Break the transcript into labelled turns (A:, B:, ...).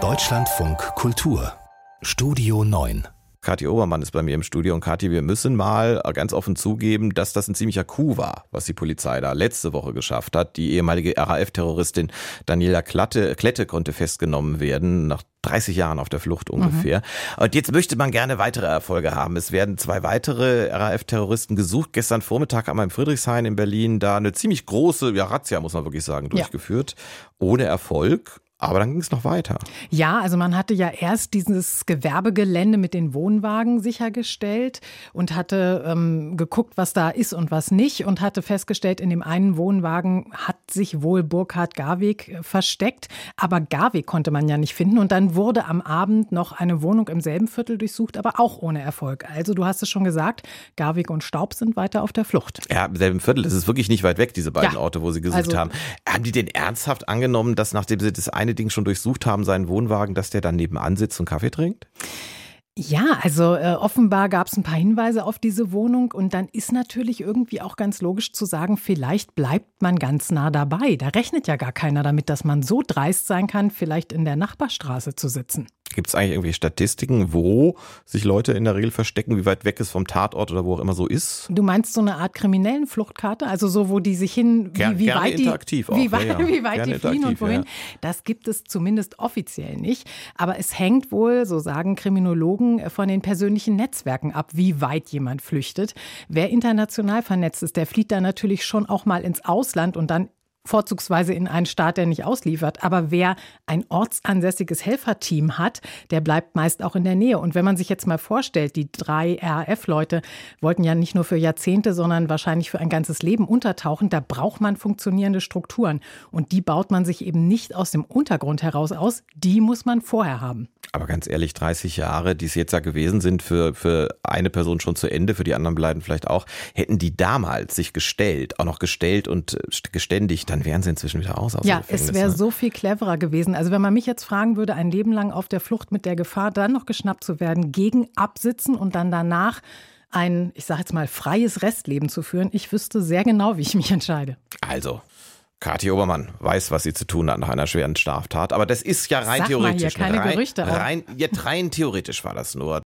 A: Deutschlandfunk Kultur. Studio 9
B: Kathi Obermann ist bei mir im Studio. Und Kathi, wir müssen mal ganz offen zugeben, dass das ein ziemlicher Coup war, was die Polizei da letzte Woche geschafft hat. Die ehemalige RAF-Terroristin Daniela Klette, Klette konnte festgenommen werden, nach 30 Jahren auf der Flucht ungefähr. Mhm. Und jetzt möchte man gerne weitere Erfolge haben. Es werden zwei weitere RAF-Terroristen gesucht. Gestern Vormittag wir im Friedrichshain in Berlin da eine ziemlich große, ja, Razzia, muss man wirklich sagen, durchgeführt. Ja. Ohne Erfolg. Aber dann ging es noch weiter.
C: Ja, also man hatte ja erst dieses Gewerbegelände mit den Wohnwagen sichergestellt und hatte ähm, geguckt, was da ist und was nicht und hatte festgestellt, in dem einen Wohnwagen hat sich wohl Burkhard Garweg äh, versteckt, aber Garweg konnte man ja nicht finden und dann wurde am Abend noch eine Wohnung im selben Viertel durchsucht, aber auch ohne Erfolg. Also du hast es schon gesagt, Garweg und Staub sind weiter auf der Flucht.
B: Ja, im selben Viertel, das ist wirklich nicht weit weg, diese beiden ja, Orte, wo sie gesucht also, haben. Haben die denn ernsthaft angenommen, dass nachdem sie das eine eine Ding schon durchsucht haben, seinen Wohnwagen, dass der dann nebenan sitzt und Kaffee trinkt?
C: Ja, also äh, offenbar gab es ein paar Hinweise auf diese Wohnung und dann ist natürlich irgendwie auch ganz logisch zu sagen, vielleicht bleibt man ganz nah dabei. Da rechnet ja gar keiner damit, dass man so dreist sein kann, vielleicht in der Nachbarstraße zu sitzen.
B: Gibt es eigentlich irgendwie Statistiken, wo sich Leute in der Regel verstecken, wie weit weg es vom Tatort oder wo auch immer so ist?
C: Du meinst so eine Art kriminellen Fluchtkarte, also so, wo die sich hin, wie, wie weit die,
B: interaktiv
C: auch, wie, ja, ja. wie weit die fliehen und wohin? Ja. Das gibt es zumindest offiziell nicht. Aber es hängt wohl, so sagen Kriminologen, von den persönlichen Netzwerken ab, wie weit jemand flüchtet. Wer international vernetzt ist, der flieht dann natürlich schon auch mal ins Ausland und dann vorzugsweise in einen Staat, der nicht ausliefert. Aber wer ein ortsansässiges Helferteam hat, der bleibt meist auch in der Nähe. Und wenn man sich jetzt mal vorstellt, die drei RAF-Leute wollten ja nicht nur für Jahrzehnte, sondern wahrscheinlich für ein ganzes Leben untertauchen, da braucht man funktionierende Strukturen. Und die baut man sich eben nicht aus dem Untergrund heraus aus, die muss man vorher haben.
B: Aber ganz ehrlich, 30 Jahre, die es jetzt ja gewesen sind, für, für eine Person schon zu Ende, für die anderen bleiben vielleicht auch, hätten die damals sich gestellt, auch noch gestellt und äh, geständigt, dann wären sie inzwischen wieder raus aus
C: Ja, es wäre ne? so viel cleverer gewesen. Also wenn man mich jetzt fragen würde, ein Leben lang auf der Flucht mit der Gefahr, dann noch geschnappt zu werden, gegen absitzen und dann danach ein, ich sage jetzt mal, freies Restleben zu führen, ich wüsste sehr genau, wie ich mich entscheide.
B: Also, Kathi Obermann weiß, was sie zu tun hat nach einer schweren Straftat. Aber das ist ja rein
C: Sag
B: theoretisch.
C: Mal hier, keine
B: rein,
C: Gerüchte
B: rein, rein theoretisch war das nur.